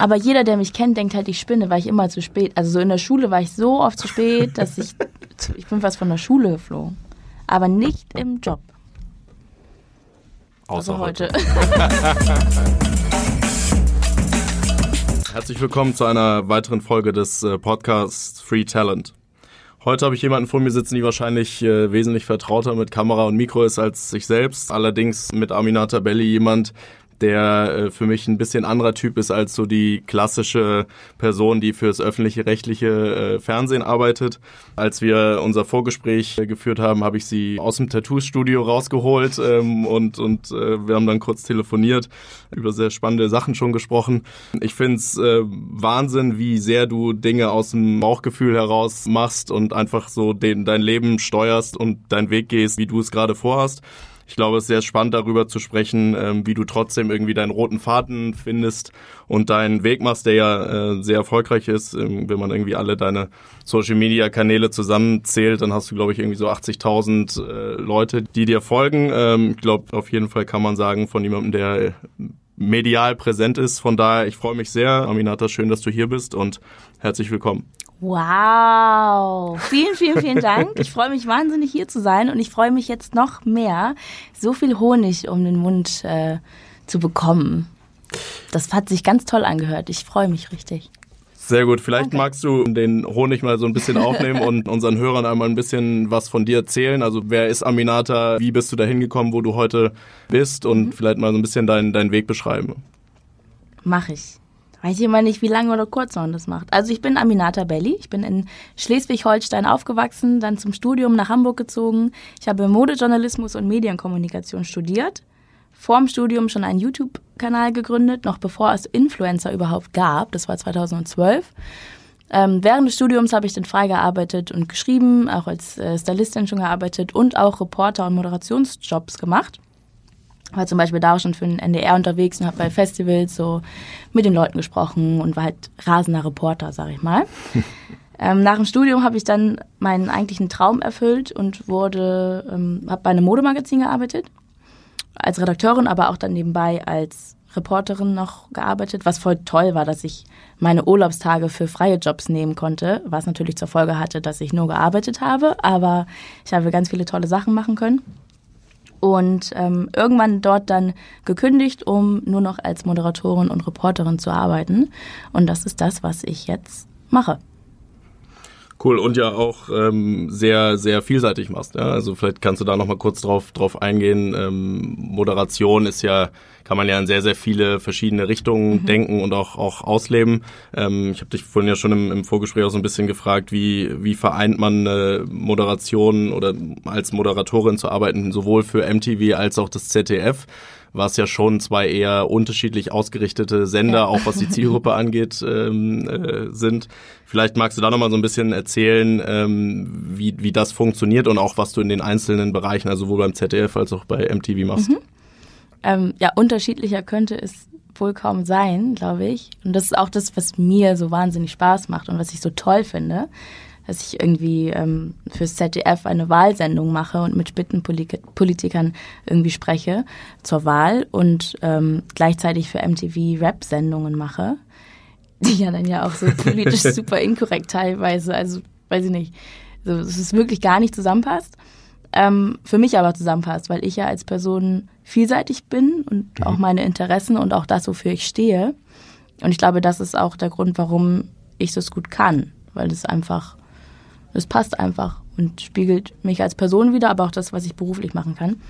Aber jeder, der mich kennt, denkt halt, ich spinne, weil ich immer zu spät. Also so in der Schule war ich so oft zu spät, dass ich, ich bin fast von der Schule geflogen. Aber nicht im Job. Außer also heute. Herzlich willkommen zu einer weiteren Folge des äh, Podcasts Free Talent. Heute habe ich jemanden vor mir sitzen, die wahrscheinlich äh, wesentlich vertrauter mit Kamera und Mikro ist als ich selbst. Allerdings mit Aminata Belli jemand, der äh, für mich ein bisschen anderer Typ ist als so die klassische Person, die fürs öffentliche rechtliche äh, Fernsehen arbeitet. Als wir unser Vorgespräch äh, geführt haben, habe ich sie aus dem Tattoo-Studio rausgeholt ähm, und, und äh, wir haben dann kurz telefoniert, über sehr spannende Sachen schon gesprochen. Ich finde es äh, Wahnsinn, wie sehr du Dinge aus dem Bauchgefühl heraus machst und einfach so den, dein Leben steuerst und deinen Weg gehst, wie du es gerade vorhast ich glaube, es ist sehr spannend darüber zu sprechen, ähm, wie du trotzdem irgendwie deinen roten Faden findest und deinen Weg machst, der ja äh, sehr erfolgreich ist. Ähm, wenn man irgendwie alle deine Social Media Kanäle zusammenzählt, dann hast du, glaube ich, irgendwie so 80.000 äh, Leute, die dir folgen. Ähm, ich glaube, auf jeden Fall kann man sagen, von jemandem, der medial präsent ist. Von daher, ich freue mich sehr. Aminata, schön, dass du hier bist und herzlich willkommen. Wow. Vielen, vielen, vielen Dank. Ich freue mich wahnsinnig hier zu sein und ich freue mich jetzt noch mehr, so viel Honig um den Mund äh, zu bekommen. Das hat sich ganz toll angehört. Ich freue mich richtig. Sehr gut. Vielleicht Danke. magst du den Honig mal so ein bisschen aufnehmen und unseren Hörern einmal ein bisschen was von dir erzählen. Also wer ist Aminata? Wie bist du da hingekommen, wo du heute bist? Und mhm. vielleicht mal so ein bisschen deinen, deinen Weg beschreiben. Mach ich. Weiß ich immer nicht, wie lange oder kurz man das macht. Also ich bin Aminata Belli. Ich bin in Schleswig-Holstein aufgewachsen, dann zum Studium nach Hamburg gezogen. Ich habe Modejournalismus und Medienkommunikation studiert. Vor dem Studium schon einen YouTube-Kanal gegründet, noch bevor es Influencer überhaupt gab. Das war 2012. Ähm, während des Studiums habe ich dann frei gearbeitet und geschrieben, auch als äh, Stylistin schon gearbeitet und auch Reporter- und Moderationsjobs gemacht war zum Beispiel da auch schon für den NDR unterwegs und habe bei Festivals so mit den Leuten gesprochen und war halt rasender Reporter, sag ich mal. ähm, nach dem Studium habe ich dann meinen eigentlichen Traum erfüllt und wurde, ähm, habe bei einem Modemagazin gearbeitet, als Redakteurin, aber auch dann nebenbei als Reporterin noch gearbeitet, was voll toll war, dass ich meine Urlaubstage für freie Jobs nehmen konnte, was natürlich zur Folge hatte, dass ich nur gearbeitet habe, aber ich habe ganz viele tolle Sachen machen können und ähm, irgendwann dort dann gekündigt, um nur noch als Moderatorin und Reporterin zu arbeiten. Und das ist das, was ich jetzt mache. Cool und ja auch ähm, sehr sehr vielseitig machst. Ja? Also vielleicht kannst du da noch mal kurz drauf drauf eingehen. Ähm, Moderation ist ja kann man ja in sehr sehr viele verschiedene Richtungen mhm. denken und auch auch ausleben. Ähm, ich habe dich vorhin ja schon im, im Vorgespräch auch so ein bisschen gefragt, wie wie vereint man äh, Moderation oder als Moderatorin zu arbeiten sowohl für MTV als auch das ZDF was ja schon zwei eher unterschiedlich ausgerichtete Sender, ja. auch was die Zielgruppe angeht, ähm, äh, sind. Vielleicht magst du da nochmal so ein bisschen erzählen, ähm, wie, wie das funktioniert und auch was du in den einzelnen Bereichen, also sowohl beim ZDF als auch bei MTV machst. Mhm. Ähm, ja, unterschiedlicher könnte es wohl kaum sein, glaube ich. Und das ist auch das, was mir so wahnsinnig Spaß macht und was ich so toll finde dass ich irgendwie ähm, fürs ZDF eine Wahlsendung mache und mit Spitzenpolitikern irgendwie spreche zur Wahl und ähm, gleichzeitig für MTV Rap-Sendungen mache, die ja dann ja auch so politisch super inkorrekt teilweise, also weiß ich nicht, so, dass es wirklich gar nicht zusammenpasst. Ähm, für mich aber zusammenpasst, weil ich ja als Person vielseitig bin und mhm. auch meine Interessen und auch das, wofür ich stehe. Und ich glaube, das ist auch der Grund, warum ich das gut kann, weil es einfach es passt einfach und spiegelt mich als Person wieder, aber auch das, was ich beruflich machen kann.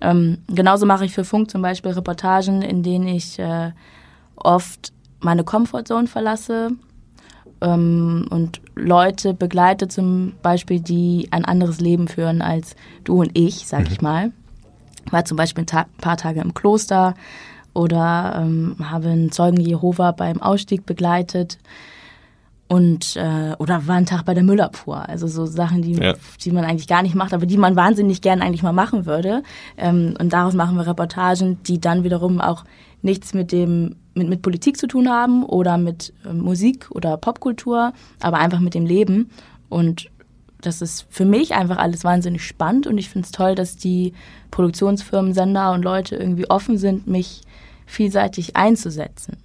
Ähm, genauso mache ich für Funk zum Beispiel Reportagen, in denen ich äh, oft meine Comfortzone verlasse ähm, und Leute begleite zum Beispiel, die ein anderes Leben führen als du und ich, sag mhm. ich mal. War zum Beispiel ein ta paar Tage im Kloster oder ähm, habe einen Zeugen Jehova beim Ausstieg begleitet und äh, oder war ein Tag bei der Müllabfuhr. Also so Sachen, die, ja. die man eigentlich gar nicht macht, aber die man wahnsinnig gern eigentlich mal machen würde. Ähm, und daraus machen wir Reportagen, die dann wiederum auch nichts mit dem mit, mit Politik zu tun haben oder mit äh, Musik oder Popkultur, aber einfach mit dem Leben. Und das ist für mich einfach alles wahnsinnig spannend und ich finde es toll, dass die Produktionsfirmen, Sender und Leute irgendwie offen sind, mich vielseitig einzusetzen.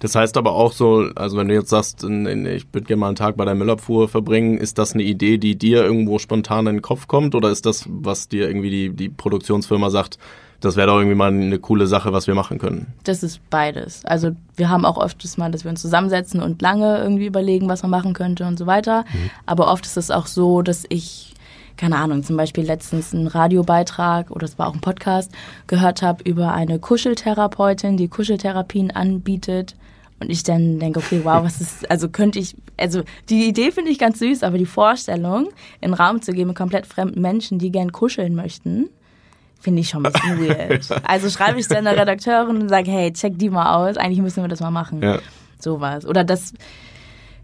Das heißt aber auch so, also wenn du jetzt sagst, ich würde gerne mal einen Tag bei der Müllabfuhr verbringen, ist das eine Idee, die dir irgendwo spontan in den Kopf kommt oder ist das, was dir irgendwie die, die Produktionsfirma sagt, das wäre doch irgendwie mal eine coole Sache, was wir machen können? Das ist beides. Also wir haben auch oft das mal, dass wir uns zusammensetzen und lange irgendwie überlegen, was man machen könnte und so weiter. Mhm. Aber oft ist es auch so, dass ich keine Ahnung, zum Beispiel letztens einen Radiobeitrag oder es war auch ein Podcast gehört habe über eine Kuscheltherapeutin, die Kuscheltherapien anbietet. Und ich dann denke, okay, wow, was ist, also könnte ich, also die Idee finde ich ganz süß, aber die Vorstellung, in Raum zu geben mit komplett fremden Menschen, die gern kuscheln möchten, finde ich schon ein bisschen weird. Also schreibe ich dann der Redakteurin und sage, hey, check die mal aus, eigentlich müssen wir das mal machen. Ja. Sowas. Oder das,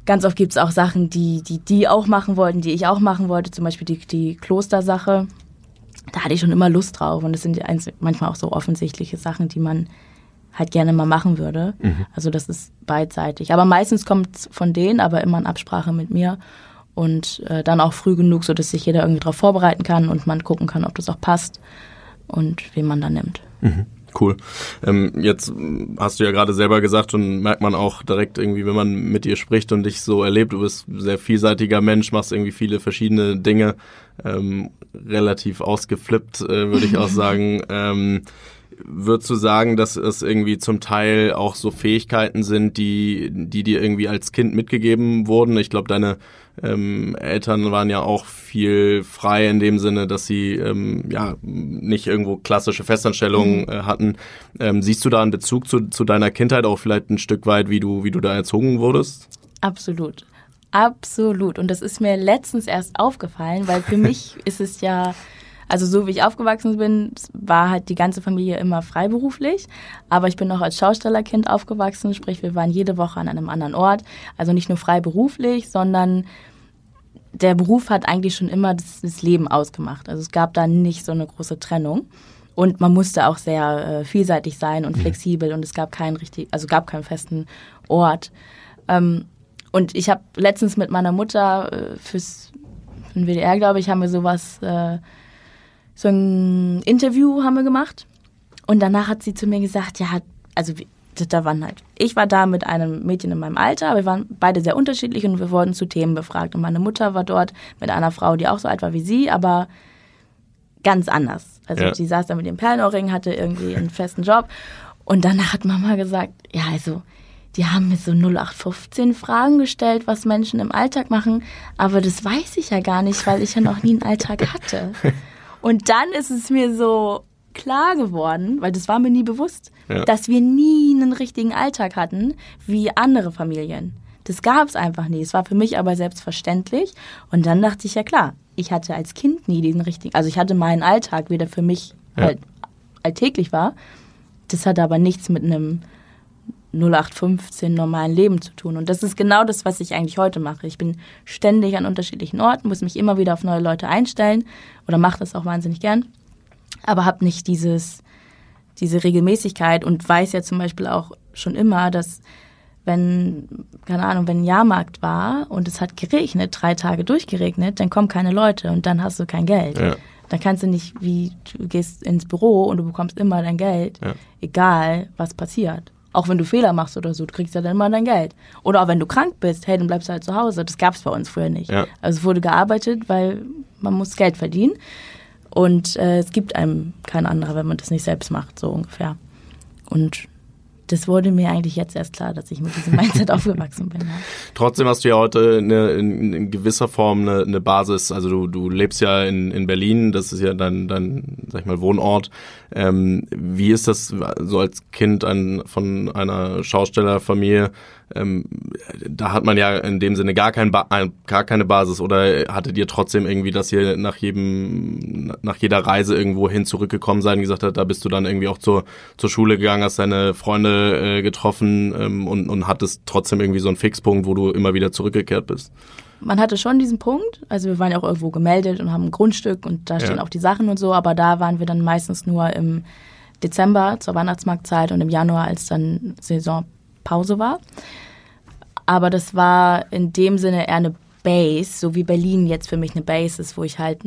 ganz oft gibt es auch Sachen, die, die die auch machen wollten, die ich auch machen wollte, zum Beispiel die, die Klostersache. Da hatte ich schon immer Lust drauf und das sind manchmal auch so offensichtliche Sachen, die man halt gerne mal machen würde. Mhm. Also das ist beidseitig. Aber meistens kommt es von denen, aber immer in Absprache mit mir und äh, dann auch früh genug, so dass sich jeder irgendwie darauf vorbereiten kann und man gucken kann, ob das auch passt und wen man da nimmt. Mhm. Cool. Ähm, jetzt hast du ja gerade selber gesagt und merkt man auch direkt irgendwie, wenn man mit dir spricht und dich so erlebt, du bist ein sehr vielseitiger Mensch, machst irgendwie viele verschiedene Dinge, ähm, relativ ausgeflippt, äh, würde ich auch sagen. Ähm, würdest du sagen, dass es irgendwie zum Teil auch so Fähigkeiten sind, die, die dir irgendwie als Kind mitgegeben wurden? Ich glaube, deine ähm, Eltern waren ja auch viel frei in dem Sinne, dass sie ähm, ja nicht irgendwo klassische Festanstellungen mhm. äh, hatten. Ähm, siehst du da einen Bezug zu, zu deiner Kindheit auch vielleicht ein Stück weit, wie du, wie du da erzogen wurdest? Absolut. Absolut. Und das ist mir letztens erst aufgefallen, weil für mich ist es ja also so wie ich aufgewachsen bin, war halt die ganze Familie immer freiberuflich. Aber ich bin noch als Schaustellerkind aufgewachsen, sprich wir waren jede Woche an einem anderen Ort. Also nicht nur freiberuflich, sondern der Beruf hat eigentlich schon immer das, das Leben ausgemacht. Also es gab da nicht so eine große Trennung. Und man musste auch sehr äh, vielseitig sein und flexibel und es gab keinen richtig, also gab keinen festen Ort. Ähm, und ich habe letztens mit meiner Mutter äh, fürs für den WDR, glaube ich, haben wir sowas äh, so ein Interview haben wir gemacht. Und danach hat sie zu mir gesagt, ja, also da waren halt, ich war da mit einem Mädchen in meinem Alter, wir waren beide sehr unterschiedlich und wir wurden zu Themen befragt. Und meine Mutter war dort mit einer Frau, die auch so alt war wie sie, aber ganz anders. Also ja. sie saß da mit dem Perlenohrring, hatte irgendwie einen festen Job. Und danach hat Mama gesagt, ja, also die haben mir so 0815 Fragen gestellt, was Menschen im Alltag machen, aber das weiß ich ja gar nicht, weil ich ja noch nie einen Alltag hatte. Und dann ist es mir so klar geworden, weil das war mir nie bewusst, ja. dass wir nie einen richtigen Alltag hatten wie andere Familien. Das gab es einfach nie. Es war für mich aber selbstverständlich. Und dann dachte ich, ja klar, ich hatte als Kind nie diesen richtigen, also ich hatte meinen Alltag, wie der für mich ja. halt alltäglich war. Das hatte aber nichts mit einem 0815 normalen Leben zu tun. Und das ist genau das, was ich eigentlich heute mache. Ich bin ständig an unterschiedlichen Orten, muss mich immer wieder auf neue Leute einstellen oder mache das auch wahnsinnig gern, aber habe nicht dieses, diese Regelmäßigkeit und weiß ja zum Beispiel auch schon immer, dass wenn, keine Ahnung, wenn ein Jahrmarkt war und es hat geregnet, drei Tage durchgeregnet, dann kommen keine Leute und dann hast du kein Geld. Ja. Dann kannst du nicht, wie du gehst ins Büro und du bekommst immer dein Geld, ja. egal was passiert. Auch wenn du Fehler machst oder so, du kriegst ja dann mal dein Geld. Oder auch wenn du krank bist, hey, dann bleibst du halt zu Hause. Das gab es bei uns früher nicht. Ja. Also es wurde gearbeitet, weil man muss Geld verdienen. Und äh, es gibt einem kein anderer, wenn man das nicht selbst macht, so ungefähr. Und das wurde mir eigentlich jetzt erst klar, dass ich mit diesem Mindset aufgewachsen bin. Ja. Trotzdem hast du ja heute eine, in, in gewisser Form eine, eine Basis. Also du, du lebst ja in, in Berlin, das ist ja dein, dein sag ich mal, Wohnort. Ähm, wie ist das so als Kind ein, von einer Schaustellerfamilie? ähm, da hat man ja in dem Sinne gar, kein ba gar keine Basis oder hattet ihr trotzdem irgendwie, dass ihr nach jedem, nach jeder Reise irgendwo hin zurückgekommen seid und gesagt hat, da bist du dann irgendwie auch zur, zur Schule gegangen, hast deine Freunde äh, getroffen ähm, und, und hattest trotzdem irgendwie so einen Fixpunkt, wo du immer wieder zurückgekehrt bist? Man hatte schon diesen Punkt, also wir waren ja auch irgendwo gemeldet und haben ein Grundstück und da stehen ja. auch die Sachen und so, aber da waren wir dann meistens nur im Dezember zur Weihnachtsmarktzeit und im Januar, als dann Saison Pause war. Aber das war in dem Sinne eher eine Base, so wie Berlin jetzt für mich eine Base ist, wo ich halt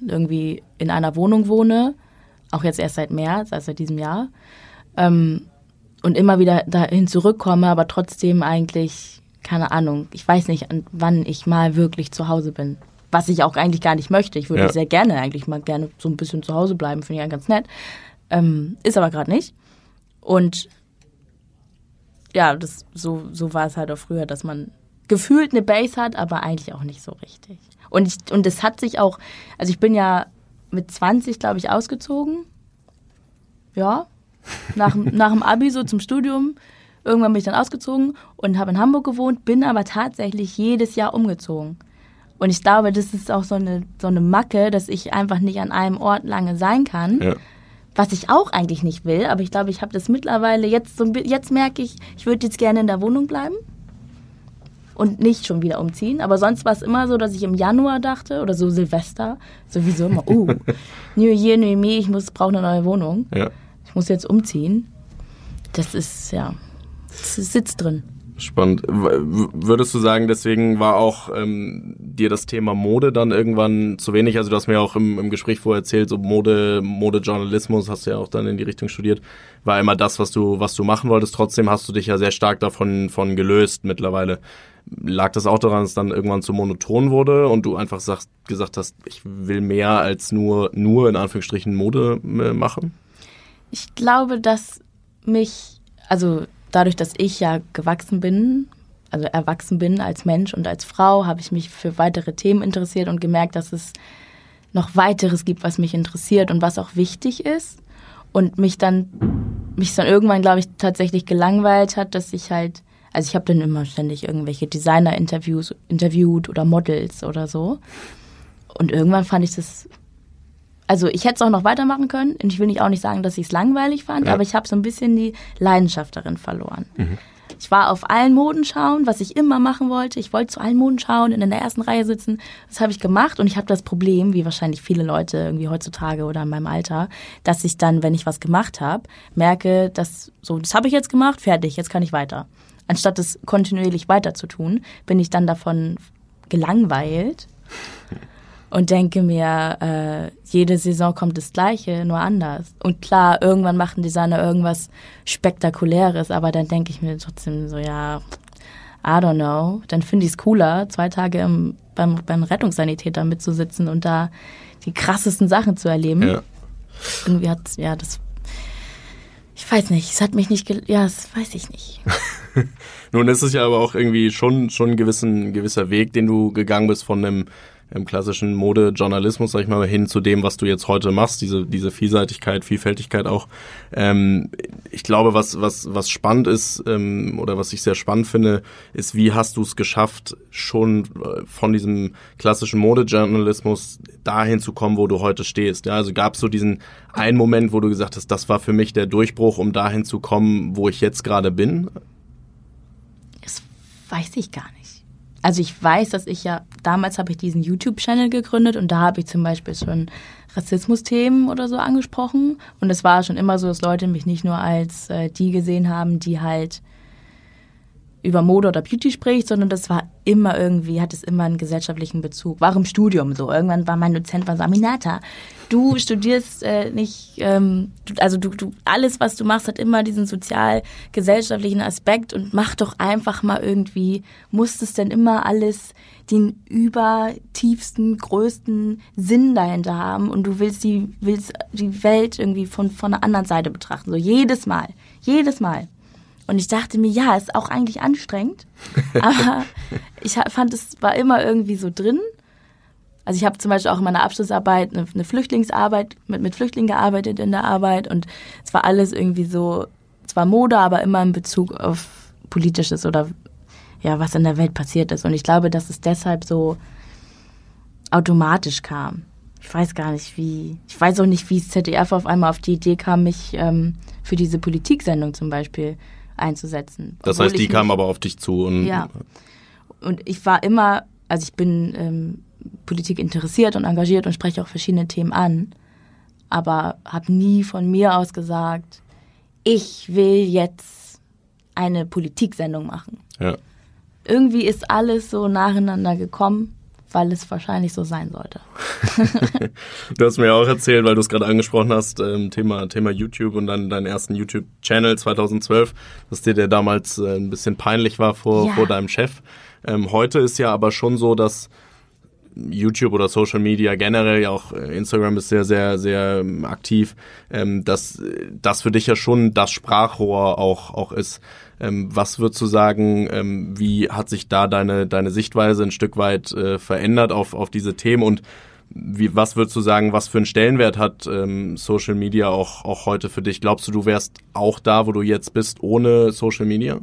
irgendwie in einer Wohnung wohne, auch jetzt erst seit März, also seit diesem Jahr. Ähm, und immer wieder dahin zurückkomme, aber trotzdem eigentlich, keine Ahnung, ich weiß nicht, wann ich mal wirklich zu Hause bin. Was ich auch eigentlich gar nicht möchte. Ich würde ja. sehr gerne eigentlich mal gerne so ein bisschen zu Hause bleiben, finde ich ja ganz nett. Ähm, ist aber gerade nicht. Und ja, das, so, so war es halt auch früher, dass man gefühlt eine Base hat, aber eigentlich auch nicht so richtig. Und ich, und es hat sich auch, also ich bin ja mit 20, glaube ich, ausgezogen. Ja, nach, nach dem Abi so zum Studium. Irgendwann bin ich dann ausgezogen und habe in Hamburg gewohnt, bin aber tatsächlich jedes Jahr umgezogen. Und ich glaube, das ist auch so eine, so eine Macke, dass ich einfach nicht an einem Ort lange sein kann. Ja. Was ich auch eigentlich nicht will, aber ich glaube, ich habe das mittlerweile jetzt so jetzt merke ich, ich würde jetzt gerne in der Wohnung bleiben und nicht schon wieder umziehen. Aber sonst war es immer so, dass ich im Januar dachte oder so Silvester sowieso immer, oh, New Year, New Me, ich muss brauche eine neue Wohnung. Ja. Ich muss jetzt umziehen. Das ist ja, das sitzt drin. Spannend. Würdest du sagen, deswegen war auch ähm, dir das Thema Mode dann irgendwann zu wenig? Also du hast mir auch im, im Gespräch vorher erzählt, so Mode, Modejournalismus hast du ja auch dann in die Richtung studiert, war immer das, was du, was du machen wolltest. Trotzdem hast du dich ja sehr stark davon von gelöst mittlerweile. Lag das auch daran, dass es dann irgendwann zu monoton wurde und du einfach sagst, gesagt hast, ich will mehr als nur, nur in Anführungsstrichen Mode äh, machen? Ich glaube, dass mich, also dadurch, dass ich ja gewachsen bin, also erwachsen bin als Mensch und als Frau, habe ich mich für weitere Themen interessiert und gemerkt, dass es noch weiteres gibt, was mich interessiert und was auch wichtig ist. Und mich dann, mich dann irgendwann, glaube ich, tatsächlich gelangweilt hat, dass ich halt, also ich habe dann immer ständig irgendwelche Designer-Interviews interviewt oder Models oder so. Und irgendwann fand ich das also ich hätte es auch noch weitermachen können und ich will nicht auch nicht sagen, dass ich es langweilig fand, ja. aber ich habe so ein bisschen die Leidenschaft darin verloren. Mhm. Ich war auf allen Modenschauen, was ich immer machen wollte. Ich wollte zu allen Modenschauen in der ersten Reihe sitzen. Das habe ich gemacht und ich habe das Problem, wie wahrscheinlich viele Leute irgendwie heutzutage oder in meinem Alter, dass ich dann, wenn ich was gemacht habe, merke, dass so, das habe ich jetzt gemacht, fertig, jetzt kann ich weiter. Anstatt es kontinuierlich weiter zu tun, bin ich dann davon gelangweilt und denke mir, äh, jede Saison kommt das Gleiche, nur anders. Und klar, irgendwann machen Designer irgendwas Spektakuläres, aber dann denke ich mir trotzdem so, ja, I don't know. Dann finde ich es cooler, zwei Tage im, beim, beim Rettungssanitäter mitzusitzen und da die krassesten Sachen zu erleben. Ja. Irgendwie hat, ja, das ich weiß nicht, es hat mich nicht, ja, das weiß ich nicht. Nun ist es ja aber auch irgendwie schon, schon ein gewissen, gewisser Weg, den du gegangen bist von einem im klassischen Modejournalismus, sag ich mal, hin zu dem, was du jetzt heute machst, diese, diese Vielseitigkeit, Vielfältigkeit auch. Ähm, ich glaube, was, was, was spannend ist, ähm, oder was ich sehr spannend finde, ist, wie hast du es geschafft, schon äh, von diesem klassischen Modejournalismus dahin zu kommen, wo du heute stehst. Ja, also gab es so diesen einen Moment, wo du gesagt hast, das war für mich der Durchbruch, um dahin zu kommen, wo ich jetzt gerade bin? Das weiß ich gar nicht also ich weiß, dass ich ja, damals habe ich diesen YouTube-Channel gegründet und da habe ich zum Beispiel schon Rassismus-Themen oder so angesprochen. Und es war schon immer so, dass Leute mich nicht nur als äh, die gesehen haben, die halt über Mode oder Beauty spricht, sondern das war immer irgendwie, hat es immer einen gesellschaftlichen Bezug. War im Studium so. Irgendwann war mein Dozent war so, Aminata, du studierst äh, nicht, ähm, du, also du, du, alles, was du machst, hat immer diesen sozial-gesellschaftlichen Aspekt und mach doch einfach mal irgendwie, muss es denn immer alles den übertiefsten, größten Sinn dahinter haben und du willst die, willst die Welt irgendwie von, von einer anderen Seite betrachten. So jedes Mal. Jedes Mal. Und ich dachte mir, ja, ist auch eigentlich anstrengend. aber ich fand, es war immer irgendwie so drin. Also ich habe zum Beispiel auch in meiner Abschlussarbeit eine, eine Flüchtlingsarbeit, mit, mit Flüchtlingen gearbeitet in der Arbeit und es war alles irgendwie so, zwar Mode, aber immer in Bezug auf Politisches oder ja, was in der Welt passiert ist. Und ich glaube, dass es deshalb so automatisch kam. Ich weiß gar nicht, wie. Ich weiß auch nicht, wie das ZDF auf einmal auf die Idee kam, mich ähm, für diese Politiksendung zum Beispiel einzusetzen. Das heißt, die kam aber auf dich zu und. Ja. Und ich war immer, also ich bin ähm, Politik interessiert und engagiert und spreche auch verschiedene Themen an, aber habe nie von mir aus gesagt, ich will jetzt eine Politiksendung machen. Ja. Irgendwie ist alles so nacheinander gekommen. Weil es wahrscheinlich so sein sollte. du hast mir auch erzählt, weil du es gerade angesprochen hast, ähm, Thema, Thema YouTube und dann deinen ersten YouTube-Channel 2012, dass dir der damals äh, ein bisschen peinlich war vor, ja. vor deinem Chef. Ähm, heute ist ja aber schon so, dass YouTube oder Social Media generell, auch äh, Instagram ist sehr, sehr, sehr ähm, aktiv, ähm, dass das für dich ja schon das Sprachrohr auch, auch ist. Ähm, was würdest du sagen, wie hat sich da deine, deine Sichtweise ein Stück weit äh, verändert auf, auf diese Themen und wie, was würdest du sagen, was für einen Stellenwert hat ähm, Social Media auch, auch heute für dich? Glaubst du, du wärst auch da, wo du jetzt bist, ohne Social Media?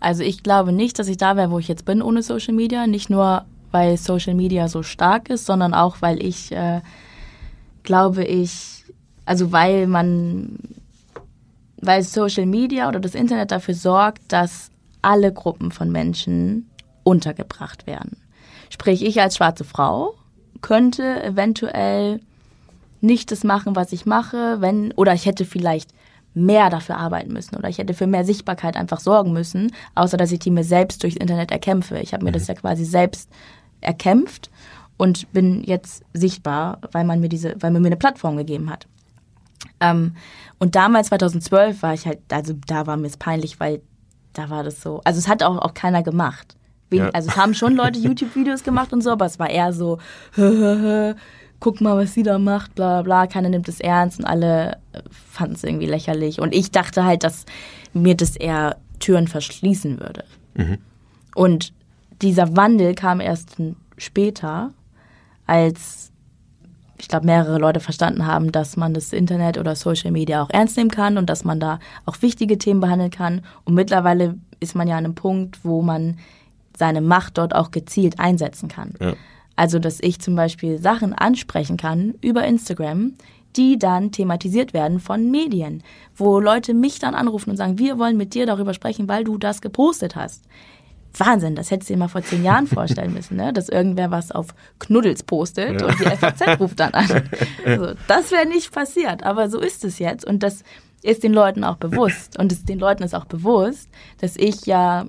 Also ich glaube nicht, dass ich da wäre, wo ich jetzt bin, ohne Social Media. Nicht nur weil Social Media so stark ist, sondern auch, weil ich, äh, glaube ich, also weil man, weil Social Media oder das Internet dafür sorgt, dass alle Gruppen von Menschen untergebracht werden. Sprich, ich als schwarze Frau könnte eventuell nicht das machen, was ich mache, wenn, oder ich hätte vielleicht mehr dafür arbeiten müssen oder ich hätte für mehr Sichtbarkeit einfach sorgen müssen, außer dass ich die mir selbst durchs Internet erkämpfe. Ich habe mir das mhm. ja quasi selbst erkämpft und bin jetzt sichtbar, weil man mir diese, weil man mir eine Plattform gegeben hat. Ähm, und damals, 2012, war ich halt, also da war mir es peinlich, weil da war das so, also es hat auch, auch keiner gemacht. ja. Also es haben schon Leute YouTube-Videos gemacht und so, aber es war eher so, guck mal, was sie da macht, bla bla, keiner nimmt es ernst und alle fanden es irgendwie lächerlich. Und ich dachte halt, dass mir das eher Türen verschließen würde. Mhm. Und dieser Wandel kam erst später, als ich glaube, mehrere Leute verstanden haben, dass man das Internet oder Social Media auch ernst nehmen kann und dass man da auch wichtige Themen behandeln kann. Und mittlerweile ist man ja an einem Punkt, wo man seine Macht dort auch gezielt einsetzen kann. Ja. Also, dass ich zum Beispiel Sachen ansprechen kann über Instagram, die dann thematisiert werden von Medien, wo Leute mich dann anrufen und sagen, wir wollen mit dir darüber sprechen, weil du das gepostet hast. Wahnsinn, das hättest du dir mal vor zehn Jahren vorstellen müssen, ne? dass irgendwer was auf Knuddels postet ja. und die FAZ ruft dann an. Also, das wäre nicht passiert, aber so ist es jetzt und das ist den Leuten auch bewusst und es, den Leuten ist auch bewusst, dass ich ja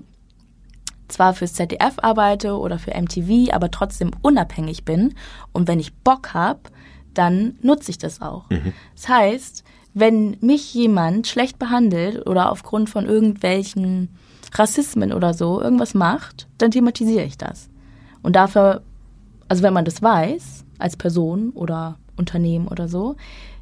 zwar fürs ZDF arbeite oder für MTV, aber trotzdem unabhängig bin und wenn ich Bock habe, dann nutze ich das auch. Mhm. Das heißt, wenn mich jemand schlecht behandelt oder aufgrund von irgendwelchen Rassismen oder so irgendwas macht, dann thematisiere ich das. Und dafür, also wenn man das weiß, als Person oder Unternehmen oder so,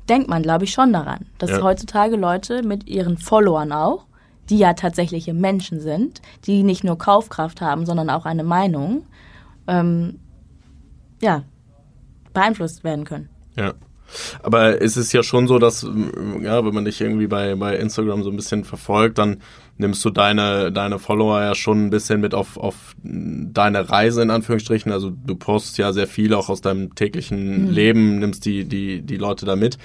denkt man, glaube ich, schon daran, dass ja. heutzutage Leute mit ihren Followern auch, die ja tatsächliche Menschen sind, die nicht nur Kaufkraft haben, sondern auch eine Meinung, ähm, ja, beeinflusst werden können. Ja. Aber es ist ja schon so, dass, ja, wenn man dich irgendwie bei, bei Instagram so ein bisschen verfolgt, dann nimmst du deine, deine Follower ja schon ein bisschen mit auf, auf deine Reise in Anführungsstrichen. Also du postest ja sehr viel auch aus deinem täglichen mhm. Leben, nimmst die, die, die Leute da mit.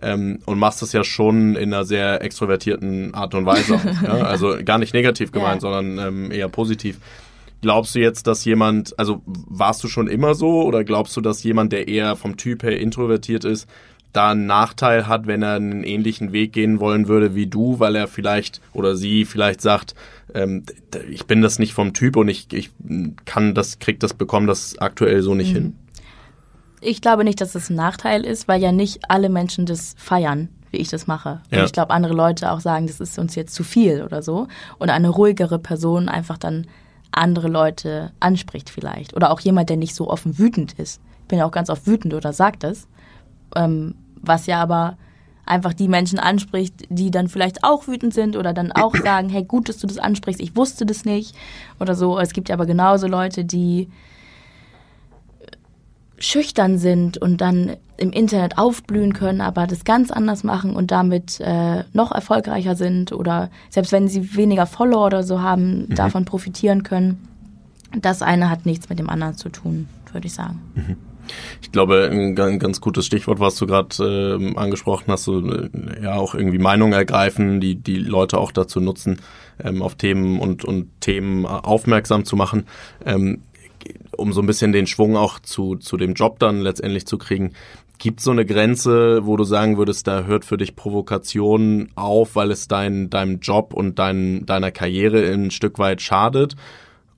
Ähm, und machst das ja schon in einer sehr extrovertierten Art und Weise. ja? Also gar nicht negativ gemeint, ja. sondern ähm, eher positiv. Glaubst du jetzt, dass jemand, also warst du schon immer so oder glaubst du, dass jemand, der eher vom Typ her introvertiert ist, da einen Nachteil hat, wenn er einen ähnlichen Weg gehen wollen würde wie du, weil er vielleicht oder sie vielleicht sagt, ähm, ich bin das nicht vom Typ und ich, ich kann das, krieg das, bekomme das aktuell so nicht mhm. hin? Ich glaube nicht, dass das ein Nachteil ist, weil ja nicht alle Menschen das feiern, wie ich das mache. Und ja. ich glaube, andere Leute auch sagen, das ist uns jetzt zu viel oder so. Und eine ruhigere Person einfach dann andere Leute anspricht vielleicht. Oder auch jemand, der nicht so offen wütend ist. Ich bin ja auch ganz oft wütend oder sagt es. Ähm, was ja aber einfach die Menschen anspricht, die dann vielleicht auch wütend sind oder dann auch sagen, hey, gut, dass du das ansprichst, ich wusste das nicht oder so. Es gibt ja aber genauso Leute, die schüchtern sind und dann im Internet aufblühen können, aber das ganz anders machen und damit äh, noch erfolgreicher sind oder selbst wenn sie weniger Follower oder so haben, mhm. davon profitieren können. Das eine hat nichts mit dem anderen zu tun, würde ich sagen. Mhm. Ich glaube, ein ganz gutes Stichwort, was du gerade äh, angesprochen hast, so, äh, ja auch irgendwie Meinung ergreifen, die die Leute auch dazu nutzen, ähm, auf Themen und, und Themen aufmerksam zu machen, ähm, um so ein bisschen den Schwung auch zu, zu dem Job dann letztendlich zu kriegen. Gibt so eine Grenze, wo du sagen würdest, da hört für dich Provokation auf, weil es dein, deinem Job und dein, deiner Karriere ein Stück weit schadet?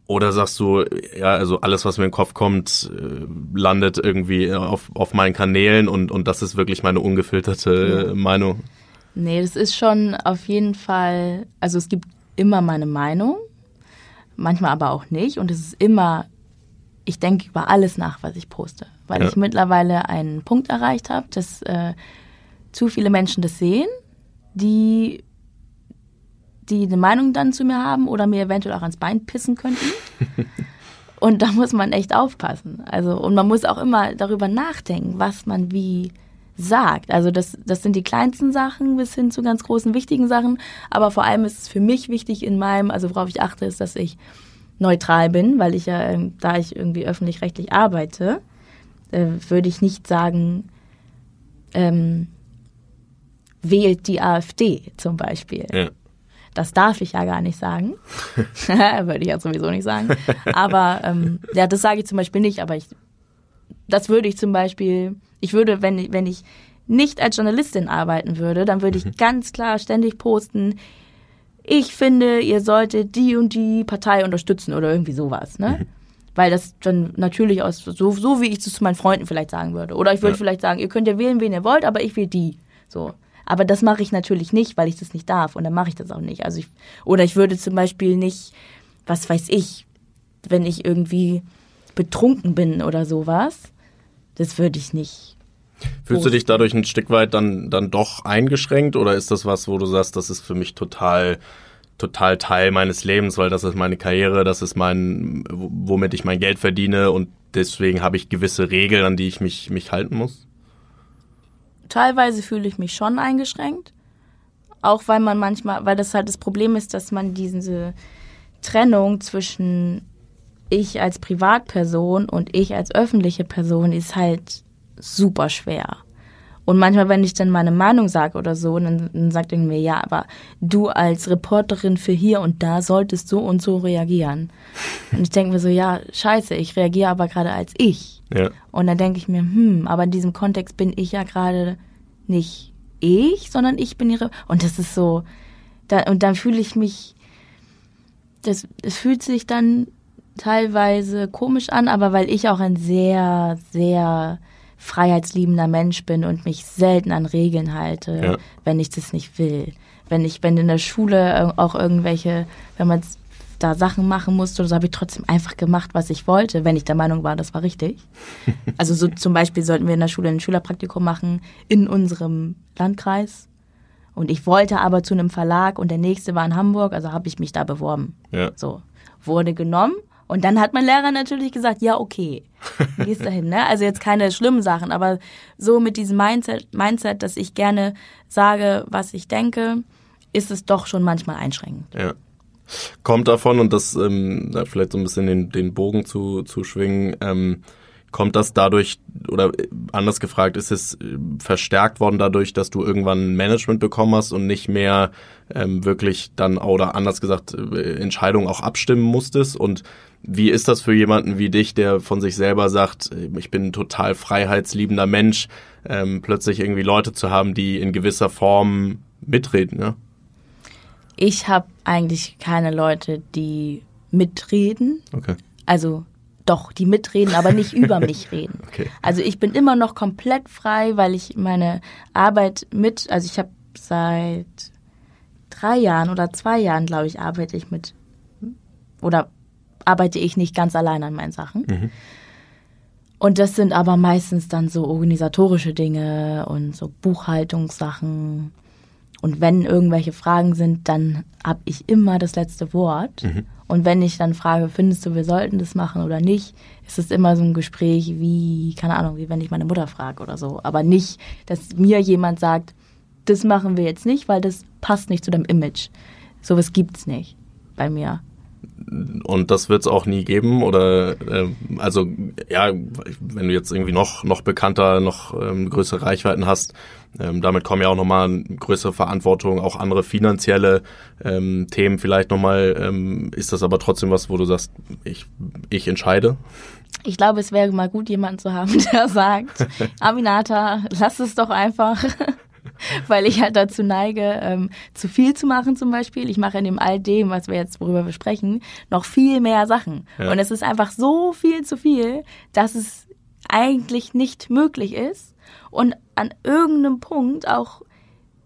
Oder sagst du, ja, also alles, was mir in den Kopf kommt, äh, landet irgendwie auf, auf meinen Kanälen und, und das ist wirklich meine ungefilterte ja. Meinung? Nee, das ist schon auf jeden Fall, also es gibt immer meine Meinung, manchmal aber auch nicht und es ist immer, ich denke über alles nach, was ich poste, weil ja. ich mittlerweile einen Punkt erreicht habe, dass äh, zu viele Menschen das sehen, die die eine Meinung dann zu mir haben oder mir eventuell auch ans Bein pissen könnten. und da muss man echt aufpassen. Also, und man muss auch immer darüber nachdenken, was man wie sagt. Also das, das sind die kleinsten Sachen bis hin zu ganz großen, wichtigen Sachen. Aber vor allem ist es für mich wichtig in meinem, also worauf ich achte, ist, dass ich neutral bin, weil ich ja, ähm, da ich irgendwie öffentlich-rechtlich arbeite, äh, würde ich nicht sagen, ähm, wählt die AfD zum Beispiel. Ja. Das darf ich ja gar nicht sagen. Würde ich ja sowieso nicht sagen. Aber ähm, ja, das sage ich zum Beispiel nicht, aber ich, das würde ich zum Beispiel, ich würde, wenn, wenn ich nicht als Journalistin arbeiten würde, dann würde ich mhm. ganz klar ständig posten, ich finde, ihr solltet die und die Partei unterstützen oder irgendwie sowas, ne? Mhm. Weil das dann natürlich aus, so, so wie ich es zu meinen Freunden vielleicht sagen würde. Oder ich würde ja. vielleicht sagen, ihr könnt ja wählen, wen ihr wollt, aber ich will die. So. Aber das mache ich natürlich nicht, weil ich das nicht darf und dann mache ich das auch nicht. Also ich, oder ich würde zum Beispiel nicht, was weiß ich, wenn ich irgendwie betrunken bin oder sowas, das würde ich nicht. Fühlst du dich dadurch ein Stück weit dann, dann doch eingeschränkt oder ist das was, wo du sagst, das ist für mich total, total Teil meines Lebens, weil das ist meine Karriere, das ist mein, womit ich mein Geld verdiene und deswegen habe ich gewisse Regeln, an die ich mich, mich halten muss? teilweise fühle ich mich schon eingeschränkt. Auch weil man manchmal, weil das halt das Problem ist, dass man diese Trennung zwischen ich als Privatperson und ich als öffentliche Person ist halt super schwer. Und manchmal, wenn ich dann meine Meinung sage oder so, dann, dann sagt irgendwie, ja, aber du als Reporterin für hier und da solltest so und so reagieren. Und ich denke mir so, ja, scheiße, ich reagiere aber gerade als ich. Ja. Und dann denke ich mir, hm, aber in diesem Kontext bin ich ja gerade nicht ich, sondern ich bin ihre. Und das ist so, da, und dann fühle ich mich, das, es fühlt sich dann teilweise komisch an, aber weil ich auch ein sehr, sehr freiheitsliebender Mensch bin und mich selten an Regeln halte, ja. wenn ich das nicht will. Wenn ich, wenn in der Schule auch irgendwelche, wenn man da Sachen machen musste oder so, habe ich trotzdem einfach gemacht, was ich wollte, wenn ich der Meinung war, das war richtig. Also so zum Beispiel sollten wir in der Schule ein Schülerpraktikum machen in unserem Landkreis. Und ich wollte aber zu einem Verlag und der nächste war in Hamburg, also habe ich mich da beworben. Ja. So. Wurde genommen und dann hat mein Lehrer natürlich gesagt, ja, okay, gehst dahin, ne? Also jetzt keine schlimmen Sachen, aber so mit diesem Mindset, Mindset, dass ich gerne sage, was ich denke, ist es doch schon manchmal einschränkend. Ja. Kommt davon, und das ähm, vielleicht so ein bisschen den, den Bogen zu, zu schwingen, ähm, kommt das dadurch, oder äh, anders gefragt, ist es äh, verstärkt worden dadurch, dass du irgendwann Management bekommen hast und nicht mehr ähm, wirklich dann, oder anders gesagt, äh, Entscheidungen auch abstimmen musstest? Und wie ist das für jemanden wie dich, der von sich selber sagt, ich bin ein total freiheitsliebender Mensch, ähm, plötzlich irgendwie Leute zu haben, die in gewisser Form mitreden, ja? Ich habe eigentlich keine Leute, die mitreden. Okay. Also doch, die mitreden, aber nicht über mich reden. Okay. Also ich bin immer noch komplett frei, weil ich meine Arbeit mit, also ich habe seit drei Jahren oder zwei Jahren, glaube ich, arbeite ich mit oder arbeite ich nicht ganz allein an meinen Sachen. Mhm. Und das sind aber meistens dann so organisatorische Dinge und so Buchhaltungssachen. Und wenn irgendwelche Fragen sind, dann habe ich immer das letzte Wort. Mhm. Und wenn ich dann frage, findest du, wir sollten das machen oder nicht, ist es immer so ein Gespräch wie, keine Ahnung, wie wenn ich meine Mutter frage oder so. Aber nicht, dass mir jemand sagt, das machen wir jetzt nicht, weil das passt nicht zu deinem Image. Sowas gibt's nicht bei mir. Und das wird es auch nie geben oder äh, also ja, wenn du jetzt irgendwie noch noch bekannter, noch ähm, größere Reichweiten hast, ähm, damit kommen ja auch nochmal größere Verantwortung, auch andere finanzielle ähm, Themen vielleicht nochmal. Ähm, ist das aber trotzdem was, wo du sagst, ich, ich entscheide? Ich glaube, es wäre mal gut, jemanden zu haben, der sagt, Aminata, lass es doch einfach. weil ich halt dazu neige, ähm, zu viel zu machen zum Beispiel. Ich mache in dem all dem, was wir jetzt, worüber wir sprechen, noch viel mehr Sachen. Ja. Und es ist einfach so viel zu viel, dass es eigentlich nicht möglich ist und an irgendeinem Punkt auch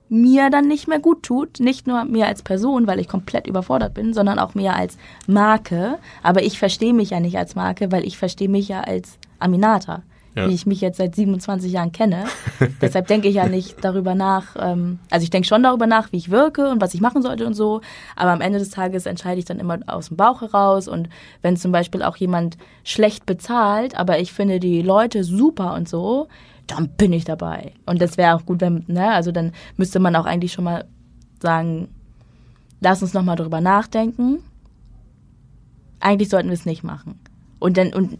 mir dann nicht mehr gut tut. Nicht nur mir als Person, weil ich komplett überfordert bin, sondern auch mir als Marke. Aber ich verstehe mich ja nicht als Marke, weil ich verstehe mich ja als Aminata ja. wie ich mich jetzt seit 27 Jahren kenne. Deshalb denke ich ja nicht darüber nach, ähm, also ich denke schon darüber nach, wie ich wirke und was ich machen sollte und so, aber am Ende des Tages entscheide ich dann immer aus dem Bauch heraus und wenn zum Beispiel auch jemand schlecht bezahlt, aber ich finde die Leute super und so, dann bin ich dabei. Und das wäre auch gut, wenn, ne, also dann müsste man auch eigentlich schon mal sagen, lass uns nochmal drüber nachdenken. Eigentlich sollten wir es nicht machen. Und dann, und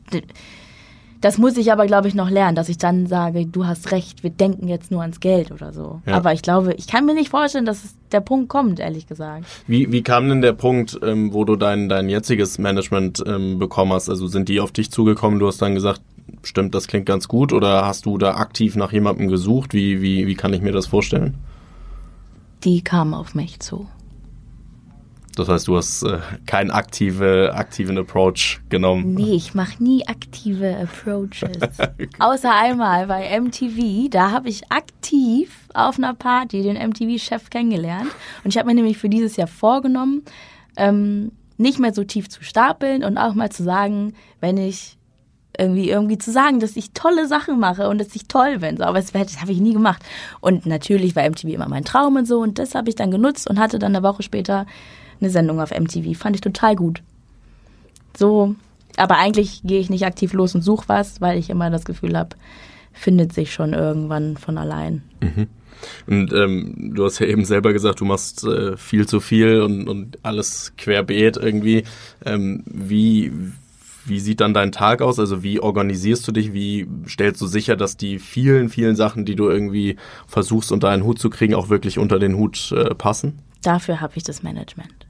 das muss ich aber, glaube ich, noch lernen, dass ich dann sage, du hast recht, wir denken jetzt nur ans Geld oder so. Ja. Aber ich glaube, ich kann mir nicht vorstellen, dass es der Punkt kommt, ehrlich gesagt. Wie, wie kam denn der Punkt, ähm, wo du dein, dein jetziges Management ähm, bekommen hast? Also sind die auf dich zugekommen, du hast dann gesagt, stimmt, das klingt ganz gut oder hast du da aktiv nach jemandem gesucht? Wie, wie, wie kann ich mir das vorstellen? Die kamen auf mich zu. Das heißt, du hast äh, keinen aktive, aktiven Approach genommen. Nee, ich mache nie aktive Approaches. Außer einmal bei MTV. Da habe ich aktiv auf einer Party den MTV-Chef kennengelernt. Und ich habe mir nämlich für dieses Jahr vorgenommen, ähm, nicht mehr so tief zu stapeln und auch mal zu sagen, wenn ich irgendwie irgendwie zu sagen, dass ich tolle Sachen mache und dass ich toll bin. So, aber das, das habe ich nie gemacht. Und natürlich war MTV immer mein Traum und so. Und das habe ich dann genutzt und hatte dann eine Woche später eine Sendung auf MTV. Fand ich total gut. So, aber eigentlich gehe ich nicht aktiv los und suche was, weil ich immer das Gefühl habe, findet sich schon irgendwann von allein. Mhm. Und ähm, du hast ja eben selber gesagt, du machst äh, viel zu viel und, und alles querbeet irgendwie. Ähm, wie, wie sieht dann dein Tag aus? Also wie organisierst du dich? Wie stellst du sicher, dass die vielen, vielen Sachen, die du irgendwie versuchst unter einen Hut zu kriegen, auch wirklich unter den Hut äh, passen? Dafür habe ich das Management.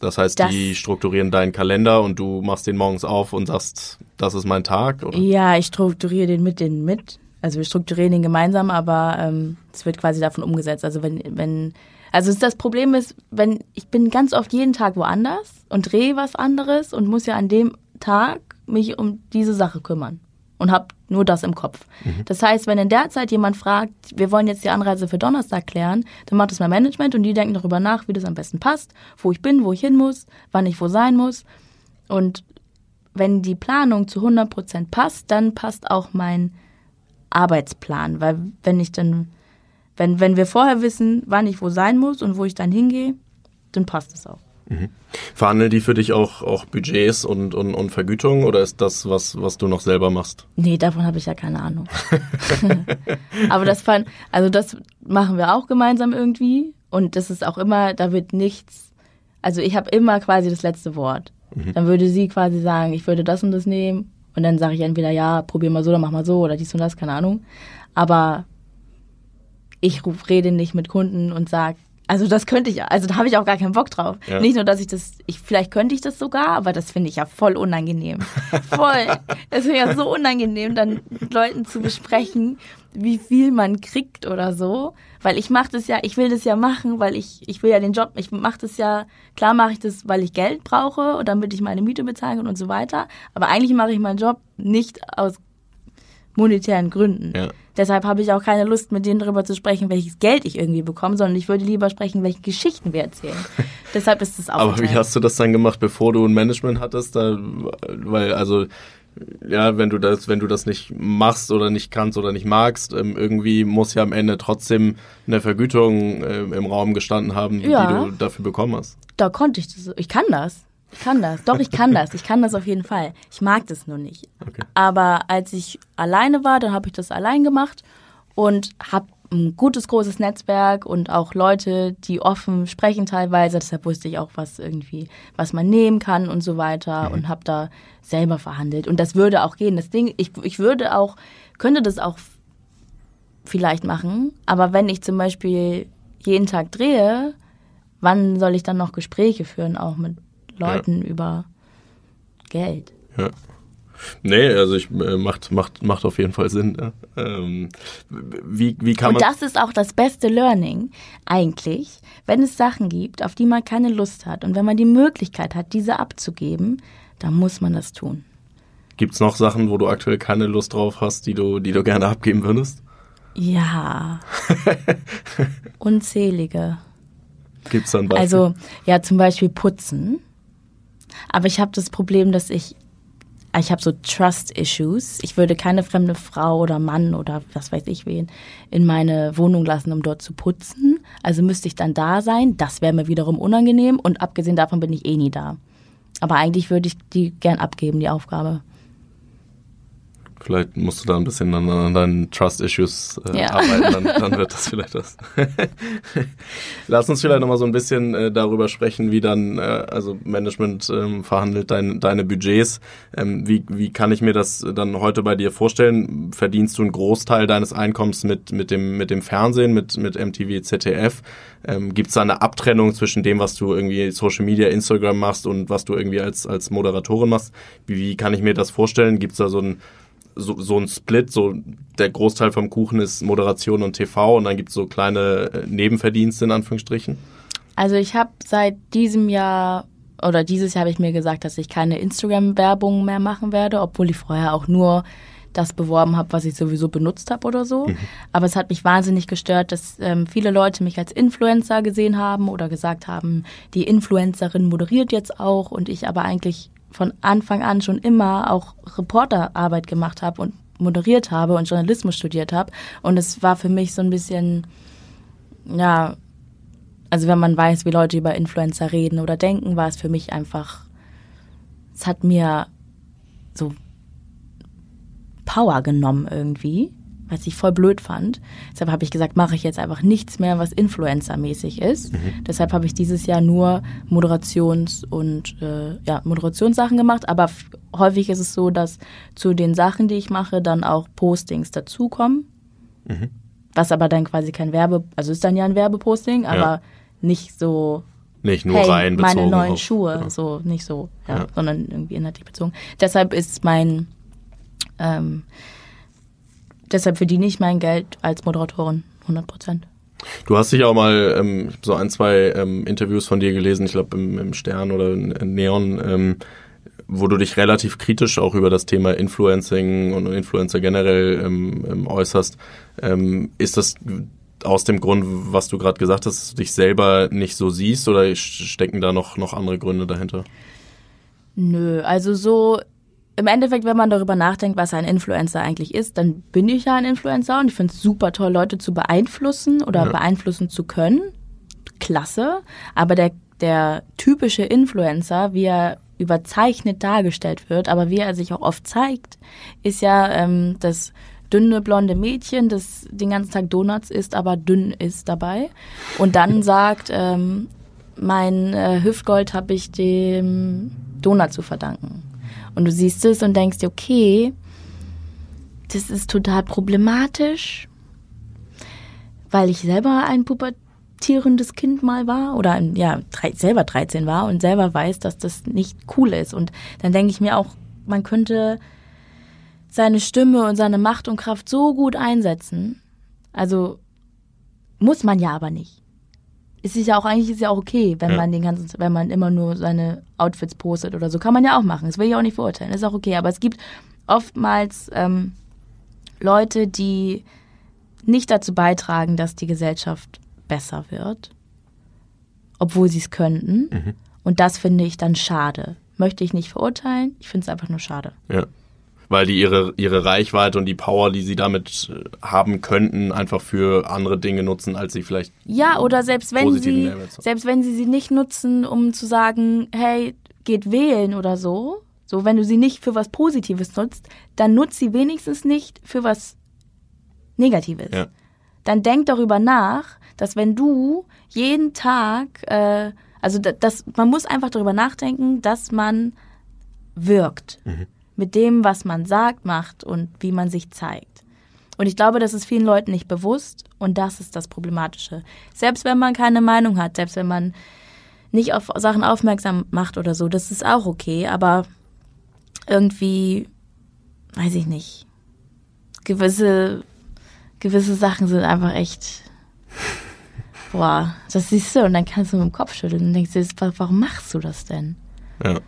Das heißt, das, die strukturieren deinen Kalender und du machst den morgens auf und sagst, das ist mein Tag? Oder? Ja, ich strukturiere den mit denen mit. Also wir strukturieren den gemeinsam, aber ähm, es wird quasi davon umgesetzt. Also wenn, wenn, also das Problem ist, wenn ich bin ganz oft jeden Tag woanders und drehe was anderes und muss ja an dem Tag mich um diese Sache kümmern und habe nur das im Kopf. Mhm. Das heißt, wenn in der Zeit jemand fragt, wir wollen jetzt die Anreise für Donnerstag klären, dann macht das mein Management und die denken darüber nach, wie das am besten passt, wo ich bin, wo ich hin muss, wann ich wo sein muss. Und wenn die Planung zu 100 Prozent passt, dann passt auch mein Arbeitsplan, weil wenn ich dann, wenn, wenn wir vorher wissen, wann ich wo sein muss und wo ich dann hingehe, dann passt es auch. Mhm. Verhandeln die für dich auch, auch Budgets und, und, und Vergütungen oder ist das was, was du noch selber machst? Nee, davon habe ich ja keine Ahnung. Aber das fand, also das machen wir auch gemeinsam irgendwie und das ist auch immer, da wird nichts, also ich habe immer quasi das letzte Wort. Mhm. Dann würde sie quasi sagen, ich würde das und das nehmen und dann sage ich entweder ja, probier mal so oder mach mal so oder dies und das, keine Ahnung. Aber ich rede nicht mit Kunden und sage, also das könnte ich, also da habe ich auch gar keinen Bock drauf. Ja. Nicht nur, dass ich das, ich, vielleicht könnte ich das sogar, aber das finde ich ja voll unangenehm. voll. Das ist ja so unangenehm, dann Leuten zu besprechen, wie viel man kriegt oder so. Weil ich mache das ja, ich will das ja machen, weil ich, ich will ja den Job, ich mache das ja, klar mache ich das, weil ich Geld brauche und damit ich meine Miete bezahlen kann und so weiter. Aber eigentlich mache ich meinen Job nicht aus monetären Gründen. Ja. Deshalb habe ich auch keine Lust, mit denen darüber zu sprechen, welches Geld ich irgendwie bekomme, sondern ich würde lieber sprechen, welche Geschichten wir erzählen. Deshalb ist es auch. Aber wie hast du das dann gemacht, bevor du ein Management hattest? Da, weil, also, ja, wenn du das, wenn du das nicht machst oder nicht kannst oder nicht magst, ähm, irgendwie muss ja am Ende trotzdem eine Vergütung äh, im Raum gestanden haben, ja. die du dafür bekommen hast. Da konnte ich das. Ich kann das. Ich kann das. Doch, ich kann das. Ich kann das auf jeden Fall. Ich mag das nur nicht. Okay. Aber als ich alleine war, dann habe ich das allein gemacht und habe ein gutes, großes Netzwerk und auch Leute, die offen sprechen teilweise. Deshalb wusste ich auch, was irgendwie, was man nehmen kann und so weiter mhm. und habe da selber verhandelt. Und das würde auch gehen. Das Ding, ich, ich würde auch, könnte das auch vielleicht machen, aber wenn ich zum Beispiel jeden Tag drehe, wann soll ich dann noch Gespräche führen, auch mit Leuten ja. über Geld. Ja. Nee, also ich äh, macht, macht, macht auf jeden Fall Sinn. Ja. Ähm, wie, wie kann Und man. das ist auch das beste Learning eigentlich, wenn es Sachen gibt, auf die man keine Lust hat und wenn man die Möglichkeit hat, diese abzugeben, dann muss man das tun. Gibt's noch Sachen, wo du aktuell keine Lust drauf hast, die du, die du gerne abgeben würdest? Ja. Unzählige. Gibt's dann Beispiel? Also, ja, zum Beispiel putzen. Aber ich habe das Problem, dass ich, ich habe so Trust-Issues. Ich würde keine fremde Frau oder Mann oder was weiß ich wen in meine Wohnung lassen, um dort zu putzen. Also müsste ich dann da sein. Das wäre mir wiederum unangenehm. Und abgesehen davon bin ich eh nie da. Aber eigentlich würde ich die gern abgeben, die Aufgabe. Vielleicht musst du da ein bisschen an, an deinen Trust-Issues äh, Ja. arbeiten, dann, dann wird das vielleicht das. Lass uns vielleicht nochmal so ein bisschen äh, darüber sprechen, wie dann, äh, also Management ähm, verhandelt dein, deine Budgets. Ähm, wie, wie kann ich mir das dann heute bei dir vorstellen? Verdienst du einen Großteil deines Einkommens mit, mit, dem, mit dem Fernsehen, mit, mit MTV, ZDF? Ähm, Gibt es da eine Abtrennung zwischen dem, was du irgendwie Social Media, Instagram machst und was du irgendwie als, als Moderatorin machst? Wie, wie kann ich mir das vorstellen? Gibt es da so ein so, so ein Split, so der Großteil vom Kuchen ist Moderation und TV und dann gibt es so kleine äh, Nebenverdienste in Anführungsstrichen. Also ich habe seit diesem Jahr oder dieses Jahr habe ich mir gesagt, dass ich keine Instagram-Werbung mehr machen werde, obwohl ich vorher auch nur das beworben habe, was ich sowieso benutzt habe oder so. Aber es hat mich wahnsinnig gestört, dass ähm, viele Leute mich als Influencer gesehen haben oder gesagt haben, die Influencerin moderiert jetzt auch und ich aber eigentlich von Anfang an schon immer auch Reporterarbeit gemacht habe und moderiert habe und Journalismus studiert habe. Und es war für mich so ein bisschen, ja, also wenn man weiß, wie Leute über Influencer reden oder denken, war es für mich einfach, es hat mir so Power genommen irgendwie, was ich voll blöd fand. Deshalb habe ich gesagt, mache ich jetzt einfach nichts mehr, was Influencer-mäßig ist. Deshalb habe ich dieses Jahr nur Moderations- und äh, ja, Moderationssachen gemacht. Aber häufig ist es so, dass zu den Sachen, die ich mache, dann auch Postings dazukommen. Was aber dann quasi kein Werbe, also ist dann ja ein Werbeposting, aber nicht so Nicht nur hey, rein bezogen. meine neuen auf, Schuhe, genau. so nicht so, ja, Ja. sondern irgendwie inhaltlich bezogen. Deshalb ist mein, ähm, deshalb verdiene ich mein Geld als Moderatorin 100 Prozent. Du hast dich auch mal ähm, so ein, zwei ähm, Interviews von dir gelesen, ich glaube im, im Stern oder in Neon, ähm, wo du dich relativ kritisch auch über das Thema Influencing und Influencer generell ähm, ähm, äußerst. Ähm, ist das aus dem Grund, was du gerade gesagt hast, dass du dich selber nicht so siehst oder stecken da noch, noch andere Gründe dahinter? Nö, also so im Endeffekt, wenn man darüber nachdenkt, was ein Influencer eigentlich ist, dann bin ich ja ein Influencer und ich finde es super toll, Leute zu beeinflussen oder Ja. beeinflussen zu können. Klasse. Aber der, der typische Influencer, wie er überzeichnet dargestellt wird, aber wie er sich auch oft zeigt, ist ja ähm, das dünne blonde Mädchen, das den ganzen Tag Donuts isst, aber dünn ist dabei. Und dann sagt, ähm, mein äh, Hüftgold habe ich dem Donut zu verdanken. Und du siehst es und denkst dir, okay, das ist total problematisch, weil ich selber ein pubertierendes Kind mal war oder ein, ja, drei, selber 13 war und selber weiß, dass das nicht cool ist. Und dann denke ich mir auch, man könnte seine Stimme und seine Macht und Kraft so gut einsetzen. Also muss man ja aber nicht. Es ist ja auch eigentlich ist ja auch okay, wenn Ja. man den ganzen, wenn man immer nur seine Outfits postet oder so, kann man ja auch machen. Das will ich auch nicht verurteilen. Ist auch okay. Aber es gibt oftmals ähm, Leute, die nicht dazu beitragen, dass die Gesellschaft besser wird, obwohl sie es könnten. Mhm. Und das finde ich dann schade. Möchte ich nicht verurteilen. Ich finde es einfach nur schade. Ja. Weil die ihre, ihre Reichweite und die Power, die sie damit äh, haben könnten, einfach für andere Dinge nutzen, als sie vielleicht. Ja, oder selbst wenn sie, selbst wenn sie sie nicht nutzen, um zu sagen, hey, geht wählen oder so. So, wenn du sie nicht für was Positives nutzt, dann nutzt sie wenigstens nicht für was Negatives. Ja. Dann denk darüber nach, dass wenn du jeden Tag, äh, also da- das, man muss einfach darüber nachdenken, dass man wirkt mit dem, was man sagt, macht und wie man sich zeigt. Und ich glaube, das ist vielen Leuten nicht bewusst und das ist das Problematische. Selbst wenn man keine Meinung hat, selbst wenn man nicht auf Sachen aufmerksam macht oder so, das ist auch okay, aber irgendwie weiß ich nicht. Gewisse, gewisse Sachen sind einfach echt, boah, das siehst du und dann kannst du mit dem Kopf schütteln und denkst dir, warum machst du das denn? Ja.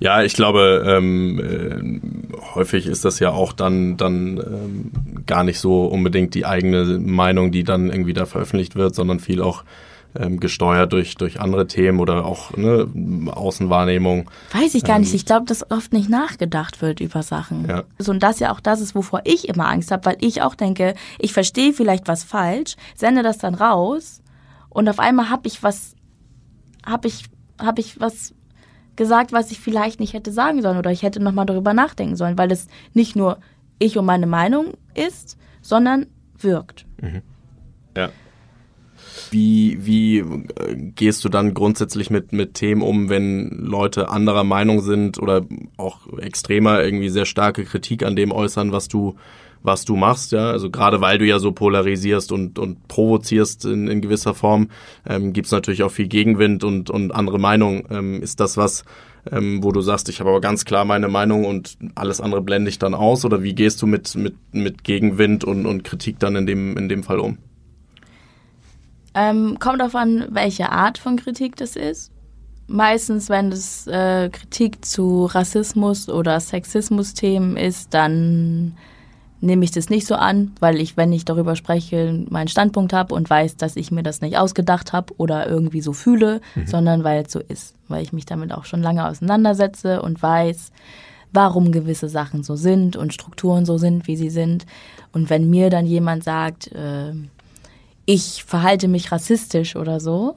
Ja, ich glaube, ähm, äh, häufig ist das ja auch dann, dann ähm, gar nicht so unbedingt die eigene Meinung, die dann irgendwie da veröffentlicht wird, sondern viel auch ähm, gesteuert durch, durch andere Themen oder auch ne, Außenwahrnehmung. Weiß ich gar ähm, nicht. Ich glaube, dass oft nicht nachgedacht wird über Sachen. Ja. So, und das ja auch das ist, wovor ich immer Angst habe, weil ich auch denke, ich verstehe vielleicht was falsch, sende das dann raus und auf einmal habe ich was, habe ich, habe ich was gesagt, was ich vielleicht nicht hätte sagen sollen oder ich hätte nochmal darüber nachdenken sollen, weil es nicht nur ich und meine Meinung ist, sondern wirkt. Mhm. Ja. Wie, wie äh, gehst du dann grundsätzlich mit, mit Themen um, wenn Leute anderer Meinung sind oder auch extremer irgendwie sehr starke Kritik an dem äußern, was du was du machst, ja. Also gerade weil du ja so polarisierst und, und provozierst in, in gewisser Form, ähm, gibt es natürlich auch viel Gegenwind und, und andere Meinungen. Ähm, ist das was, ähm, wo du sagst, ich habe aber ganz klar meine Meinung und alles andere blende ich dann aus? Oder wie gehst du mit, mit, mit Gegenwind und, und Kritik dann in dem, in dem Fall um? Ähm, kommt darauf an, welche Art von Kritik das ist. Meistens, wenn es äh, Kritik zu Rassismus oder Sexismus-Themen ist, dann nehme ich das nicht so an, weil ich, wenn ich darüber spreche, meinen Standpunkt habe und weiß, dass ich mir das nicht ausgedacht habe oder irgendwie so fühle, mhm. sondern weil es so ist, weil ich mich damit auch schon lange auseinandersetze und weiß, warum gewisse Sachen so sind und Strukturen so sind, wie sie sind. Und wenn mir dann jemand sagt, äh, ich verhalte mich rassistisch oder so,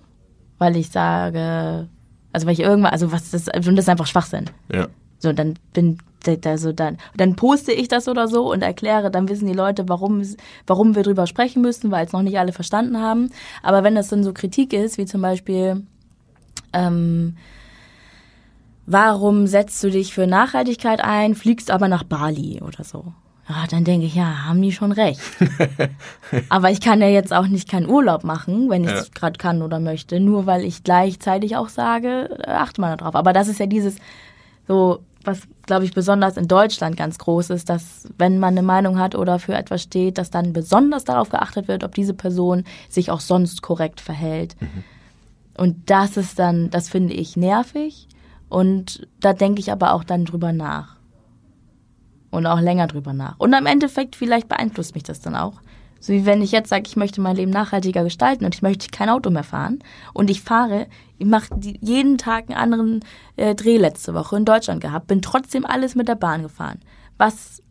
weil ich sage, also weil ich irgendwann, also was das, und das ist einfach Schwachsinn. Ja. So, dann bin also dann, dann poste ich das oder so und erkläre, dann wissen die Leute, warum, warum wir drüber sprechen müssen, weil es noch nicht alle verstanden haben. Aber wenn das dann so Kritik ist, wie zum Beispiel, ähm, warum setzt du dich für Nachhaltigkeit ein, fliegst aber nach Bali oder so. Ja, dann denke ich, ja, haben die schon recht. aber ich kann ja jetzt auch nicht keinen Urlaub machen, wenn ich es ja. gerade kann oder möchte, nur weil ich gleichzeitig auch sage, achte mal darauf. Aber das ist ja dieses so, was, glaube ich, besonders in Deutschland ganz groß ist, dass wenn man eine Meinung hat oder für etwas steht, dass dann besonders darauf geachtet wird, ob diese Person sich auch sonst korrekt verhält. Mhm. Und das ist dann, das finde ich nervig. Und da denke ich aber auch dann drüber nach. Und auch länger drüber nach. Und am Endeffekt vielleicht beeinflusst mich das dann auch. So wie wenn ich jetzt sage, ich möchte mein Leben nachhaltiger gestalten und ich möchte kein Auto mehr fahren und ich fahre, ich mache jeden Tag einen anderen äh, Dreh letzte Woche in Deutschland gehabt, bin trotzdem alles mit der Bahn gefahren, was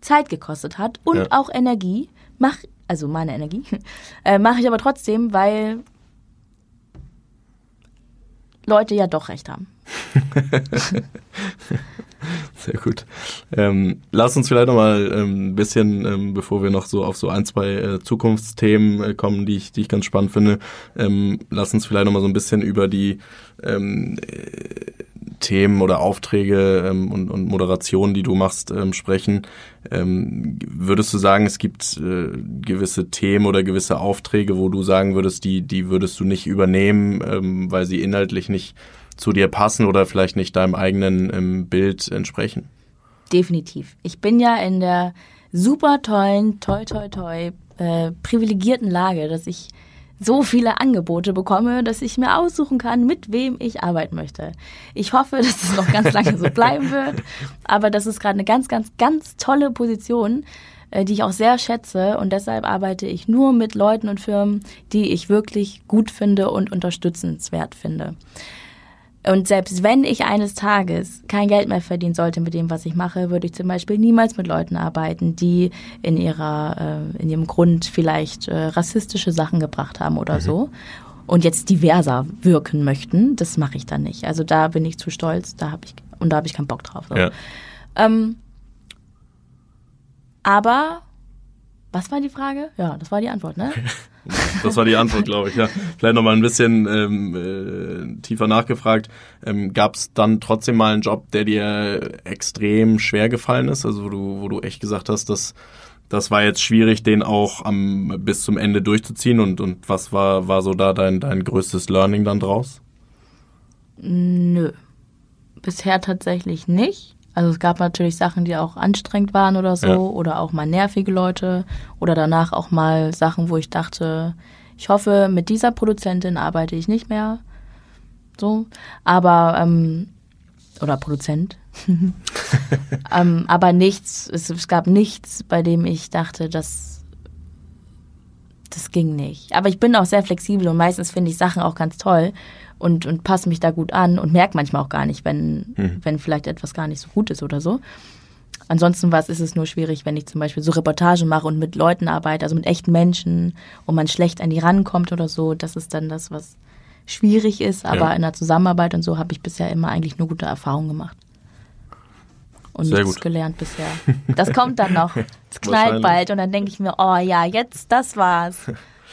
Zeit gekostet hat und ja. auch Energie, mach also meine Energie, äh, mache ich aber trotzdem, weil Leute ja doch recht haben. Sehr gut. Ähm, lass uns vielleicht noch mal ähm, ein bisschen, ähm, bevor wir noch so auf so ein, zwei äh, Zukunftsthemen äh, kommen, die ich, die ich ganz spannend finde, ähm, lass uns vielleicht noch mal so ein bisschen über die ähm, äh, Themen oder Aufträge ähm, und, und Moderationen, die du machst, ähm, sprechen. Ähm, würdest du sagen, es gibt äh, gewisse Themen oder gewisse Aufträge, wo du sagen würdest, die, die würdest du nicht übernehmen, ähm, weil sie inhaltlich nicht zu dir passen oder vielleicht nicht deinem eigenen ähm, Bild entsprechen? Definitiv. Ich bin ja in der super tollen, toi, toi, toi, äh, privilegierten Lage, dass ich so viele Angebote bekomme, dass ich mir aussuchen kann, mit wem ich arbeiten möchte. Ich hoffe, dass es noch ganz lange so bleiben wird, aber das ist gerade eine ganz, ganz, ganz tolle Position, äh, die ich auch sehr schätze und deshalb arbeite ich nur mit Leuten und Firmen, die ich wirklich gut finde und unterstützenswert finde. Und selbst wenn ich eines Tages kein Geld mehr verdienen sollte mit dem, was ich mache, würde ich zum Beispiel niemals mit Leuten arbeiten, die in ihrer, äh, in ihrem Grund vielleicht äh, rassistische Sachen gebracht haben oder mhm. so und jetzt diverser wirken möchten. Das mache ich dann nicht. Also da bin ich zu stolz, da habe ich und da habe ich keinen Bock drauf. So. Ja. Ähm, aber was war die Frage? Ja, das war die Antwort, ne? Das war die Antwort, glaube ich. Ja. Vielleicht noch mal ein bisschen ähm, äh, tiefer nachgefragt. Ähm, Gab es dann trotzdem mal einen Job, der dir extrem schwer gefallen ist? Also wo du, wo du echt gesagt hast, dass das war jetzt schwierig, den auch am, bis zum Ende durchzuziehen. Und, und was war, war so da dein, dein größtes Learning dann draus? Nö. Bisher tatsächlich nicht. Also es gab natürlich Sachen, die auch anstrengend waren oder so, ja. oder auch mal nervige Leute, oder danach auch mal Sachen, wo ich dachte, ich hoffe, mit dieser Produzentin arbeite ich nicht mehr. So. Aber, ähm, oder Produzent. ähm, aber nichts, es, es gab nichts, bei dem ich dachte, dass das ging nicht. Aber ich bin auch sehr flexibel und meistens finde ich Sachen auch ganz toll und, und passe mich da gut an und merke manchmal auch gar nicht, wenn, mhm. wenn vielleicht etwas gar nicht so gut ist oder so. Ansonsten was ist es nur schwierig, wenn ich zum Beispiel so Reportagen mache und mit Leuten arbeite, also mit echten Menschen und man schlecht an die rankommt oder so. Das ist dann das, was schwierig ist. Aber ja. in der Zusammenarbeit und so habe ich bisher immer eigentlich nur gute Erfahrungen gemacht. Und Sehr nichts gut. gelernt bisher. Das kommt dann noch. Es knallt bald und dann denke ich mir, oh ja, jetzt, das war's.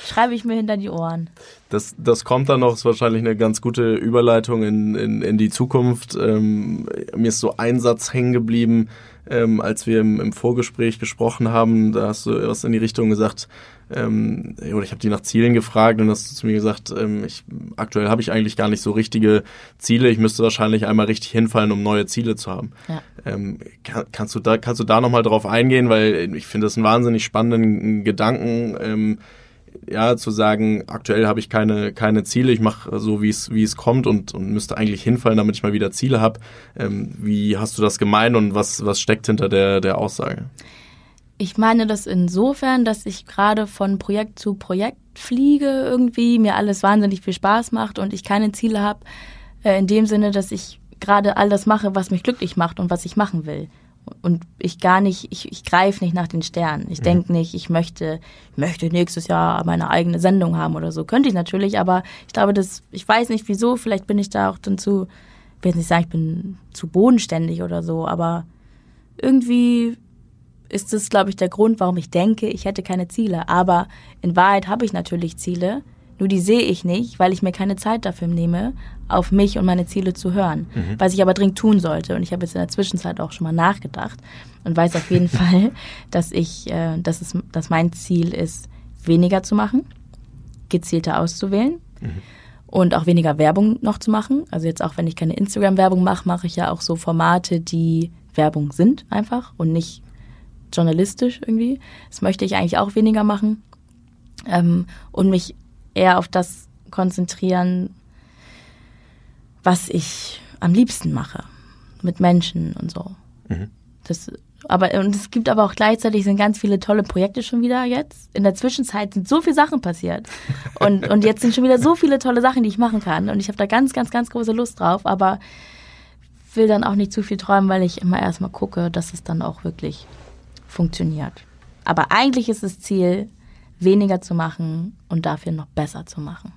Schreibe ich mir hinter die Ohren. Das, das kommt dann noch, ist wahrscheinlich eine ganz gute Überleitung in, in, in die Zukunft. Ähm, mir ist so ein Satz hängen geblieben, ähm, als wir im, im Vorgespräch gesprochen haben. Da hast du was in die Richtung gesagt, ähm, oder ich habe die nach Zielen gefragt und hast du zu mir gesagt, ähm, ich, aktuell habe ich eigentlich gar nicht so richtige Ziele. Ich müsste wahrscheinlich einmal richtig hinfallen, um neue Ziele zu haben. Ja. Ähm, kann, kannst du da kannst du da noch mal drauf eingehen, weil ich finde das einen wahnsinnig spannenden Gedanken. Ja, zu sagen, aktuell habe ich keine, keine Ziele, ich mache so, wie es, wie es kommt und, und müsste eigentlich hinfallen, damit ich mal wieder Ziele habe. Ähm, wie hast du das gemeint und was, was steckt hinter der, der Aussage? Ich meine das insofern, dass ich gerade von Projekt zu Projekt fliege irgendwie, mir alles wahnsinnig viel Spaß macht und ich keine Ziele habe, äh, in dem Sinne, dass ich gerade alles mache, was mich glücklich macht und was ich machen will und ich gar nicht, ich, ich greife nicht nach den Sternen. Ich mhm. denke nicht, ich möchte, möchte nächstes Jahr meine eigene Sendung haben oder so. Könnte ich natürlich, aber ich glaube, dass, ich weiß nicht wieso, vielleicht bin ich da auch dann zu, ich will jetzt nicht sagen, ich bin zu bodenständig oder so, aber irgendwie ist das, glaube ich, der Grund, warum ich denke, ich hätte keine Ziele. Aber in Wahrheit habe ich natürlich Ziele nur die sehe ich nicht, weil ich mir keine Zeit dafür nehme, auf mich und meine Ziele zu hören. Mhm. Was ich aber dringend tun sollte. Und ich habe jetzt in der Zwischenzeit auch schon mal nachgedacht und weiß auf jeden Fall, dass ich, äh, dass, es, dass mein Ziel ist, weniger zu machen, gezielter auszuwählen. Mhm. Und auch weniger Werbung noch zu machen. Also jetzt auch, wenn ich keine Instagram-Werbung mache, mache ich ja auch so Formate, die Werbung sind einfach und nicht journalistisch irgendwie. Das möchte ich eigentlich auch weniger machen. Ähm, und mich eher auf das konzentrieren, was ich am liebsten mache. Mit Menschen und so. Mhm. Das, aber, und es gibt aber auch gleichzeitig sind ganz viele tolle Projekte schon wieder jetzt. In der Zwischenzeit sind so viele Sachen passiert. Und, und jetzt sind schon wieder so viele tolle Sachen, die ich machen kann. Und ich habe da ganz, ganz, ganz große Lust drauf. Aber will dann auch nicht zu viel träumen, weil ich immer erstmal gucke, dass es dann auch wirklich funktioniert. Aber eigentlich ist das Ziel, weniger zu machen und dafür noch besser zu machen.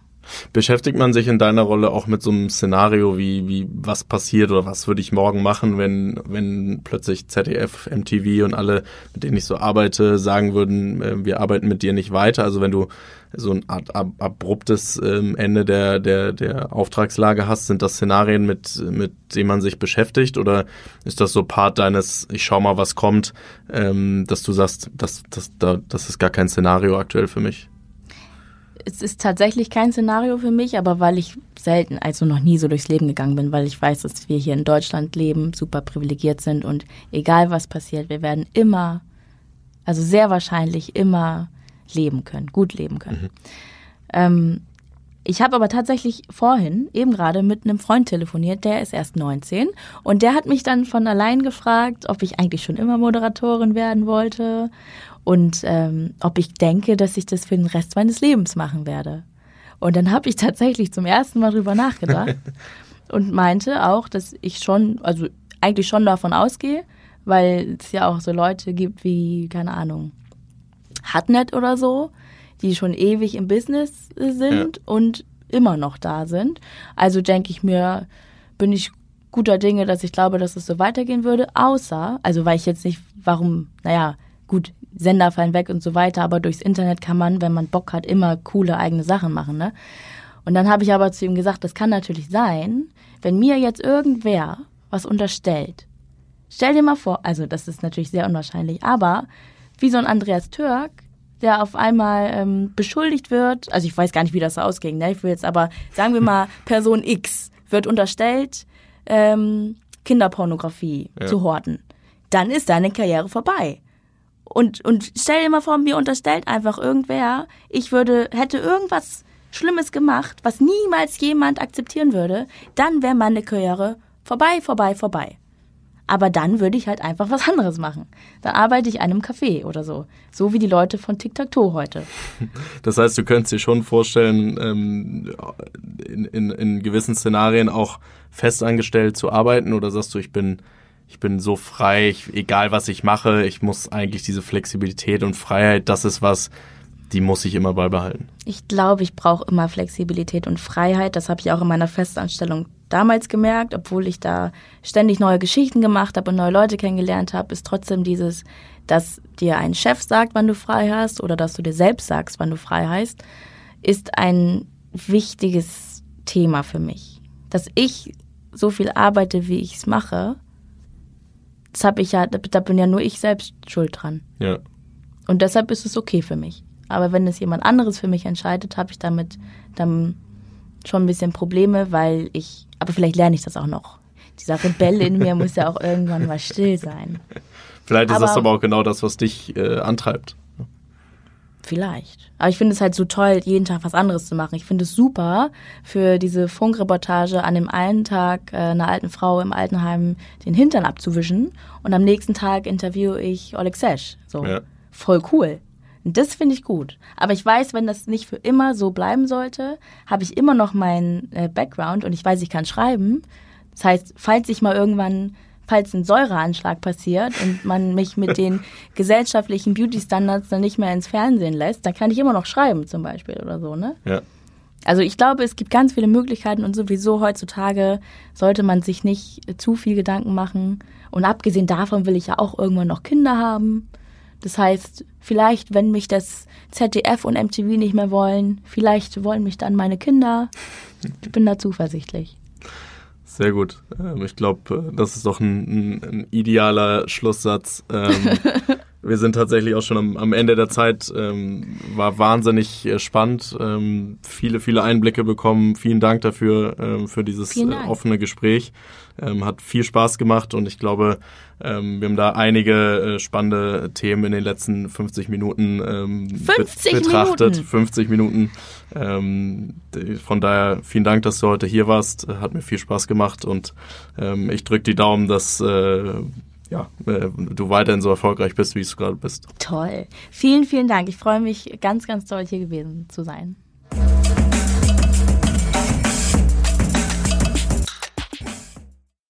Beschäftigt man sich in deiner Rolle auch mit so einem Szenario wie, wie was passiert oder was würde ich morgen machen, wenn, wenn plötzlich ZDF, MTV und alle, mit denen ich so arbeite, sagen würden, äh, wir arbeiten mit dir nicht weiter? Also wenn du so ein Art ab, abruptes ähm, Ende der, der, der Auftragslage hast, sind das Szenarien, mit, mit denen man sich beschäftigt oder ist das so Part deines, ich schau mal, was kommt, ähm, dass du sagst, das, das, das ist gar kein Szenario aktuell für mich? es ist tatsächlich kein Szenario für mich, aber weil ich selten, also noch nie so durchs Leben gegangen bin, weil ich weiß, dass wir hier in Deutschland leben, super privilegiert sind und egal was passiert, wir werden immer, also sehr wahrscheinlich immer leben können, gut leben können. Mhm. Ähm, ich habe aber tatsächlich vorhin eben gerade mit einem Freund telefoniert, der ist erst 19 und der hat mich dann von allein gefragt, ob ich eigentlich schon immer Moderatorin werden wollte und ähm, ob ich denke, dass ich das für den Rest meines Lebens machen werde. Und dann habe ich tatsächlich zum ersten Mal drüber nachgedacht und meinte auch, dass ich schon, also eigentlich schon davon ausgehe, weil es ja auch so Leute gibt wie, keine Ahnung, Hatnet oder so, die schon ewig im Business sind ja. und immer noch da sind. Also denke ich mir, bin ich guter Dinge, dass ich glaube, dass es so weitergehen würde, außer, also weil ich jetzt nicht, warum, naja, gut, Sender fallen weg und so weiter, aber durchs Internet kann man, wenn man Bock hat, immer coole eigene Sachen machen, ne? Und dann habe ich aber zu ihm gesagt, das kann natürlich sein, wenn mir jetzt irgendwer was unterstellt. Stell dir mal vor, also das ist natürlich sehr unwahrscheinlich, aber wie so ein Andreas Türk, der auf einmal ähm, beschuldigt wird, also ich weiß gar nicht, wie das ausging, ne? Ich will jetzt aber, sagen wir mal, Person X wird unterstellt, ähm, Kinderpornografie Ja. zu horten, dann ist deine Karriere vorbei. Und, und stell dir mal vor, mir unterstellt einfach irgendwer, ich würde, hätte irgendwas Schlimmes gemacht, was niemals jemand akzeptieren würde, dann wäre meine Karriere vorbei, vorbei, vorbei. Aber dann würde ich halt einfach was anderes machen. Dann arbeite ich in einem Café oder so. So wie die Leute von Tic-Tac-Toe heute. Das heißt, du könntest dir schon vorstellen, ähm, in, in, in gewissen Szenarien auch festangestellt zu arbeiten oder sagst du, ich bin, ich bin so frei, ich, egal was ich mache, ich muss eigentlich diese Flexibilität und Freiheit, das ist was, die muss ich immer beibehalten. Ich glaube, ich brauche immer Flexibilität und Freiheit. Das habe ich auch in meiner Festanstellung damals gemerkt, obwohl ich da ständig neue Geschichten gemacht habe und neue Leute kennengelernt habe, ist trotzdem dieses, dass dir ein Chef sagt, wann du frei hast oder dass du dir selbst sagst, wann du frei hast, ist ein wichtiges Thema für mich. Dass ich so viel arbeite, wie ich es mache, das habe ich ja, da bin ja nur ich selbst schuld dran. Ja. Und deshalb ist es okay für mich. Aber wenn es jemand anderes für mich entscheidet, habe ich damit dann schon ein bisschen Probleme, weil ich, aber vielleicht lerne ich das auch noch. Dieser Rebell in mir muss ja auch irgendwann mal still sein. Vielleicht ist Aber- das aber auch genau das, was dich äh, antreibt. Vielleicht. Aber ich finde es halt so toll, jeden Tag was anderes zu machen. Ich finde es super, für diese Funkreportage an dem einen Tag äh, einer alten Frau im Altenheim den Hintern abzuwischen und am nächsten Tag interviewe ich Oleg Sesh. So. Ja. Voll cool. Das finde ich gut. Aber ich weiß, wenn das nicht für immer so bleiben sollte, habe ich immer noch meinen äh, Background und ich weiß, ich kann schreiben. Das heißt, falls ich mal irgendwann, falls ein Säureanschlag passiert und man mich mit den gesellschaftlichen Beauty-Standards dann nicht mehr ins Fernsehen lässt, dann kann ich immer noch schreiben zum Beispiel oder so, ne? Ja. Also ich glaube, es gibt ganz viele Möglichkeiten und sowieso heutzutage sollte man sich nicht zu viel Gedanken machen. Und abgesehen davon will ich ja auch irgendwann noch Kinder haben. Das heißt, vielleicht, wenn mich das ZDF und MTV nicht mehr wollen, vielleicht wollen mich dann meine Kinder. Ich bin da zuversichtlich. Sehr gut. Ähm, ich glaube, das ist doch ein, ein, ein idealer Schlusssatz. Ähm, wir sind tatsächlich auch schon am, am Ende der Zeit. Ähm, war wahnsinnig äh, spannend. Ähm, viele, viele Einblicke bekommen. Vielen Dank dafür, ähm, für dieses äh, offene Gespräch. Ähm, hat viel Spaß gemacht und ich glaube, ähm, wir haben da einige äh, spannende Themen in den letzten 50 Minuten ähm, bet- 50 betrachtet. Minuten? 50 Minuten. Ähm, von daher vielen Dank, dass du heute hier warst. Hat mir viel Spaß gemacht und ähm, ich drücke die Daumen, dass äh, ja, äh, du weiterhin so erfolgreich bist, wie du gerade bist. Toll. Vielen, vielen Dank. Ich freue mich ganz, ganz toll, hier gewesen zu sein.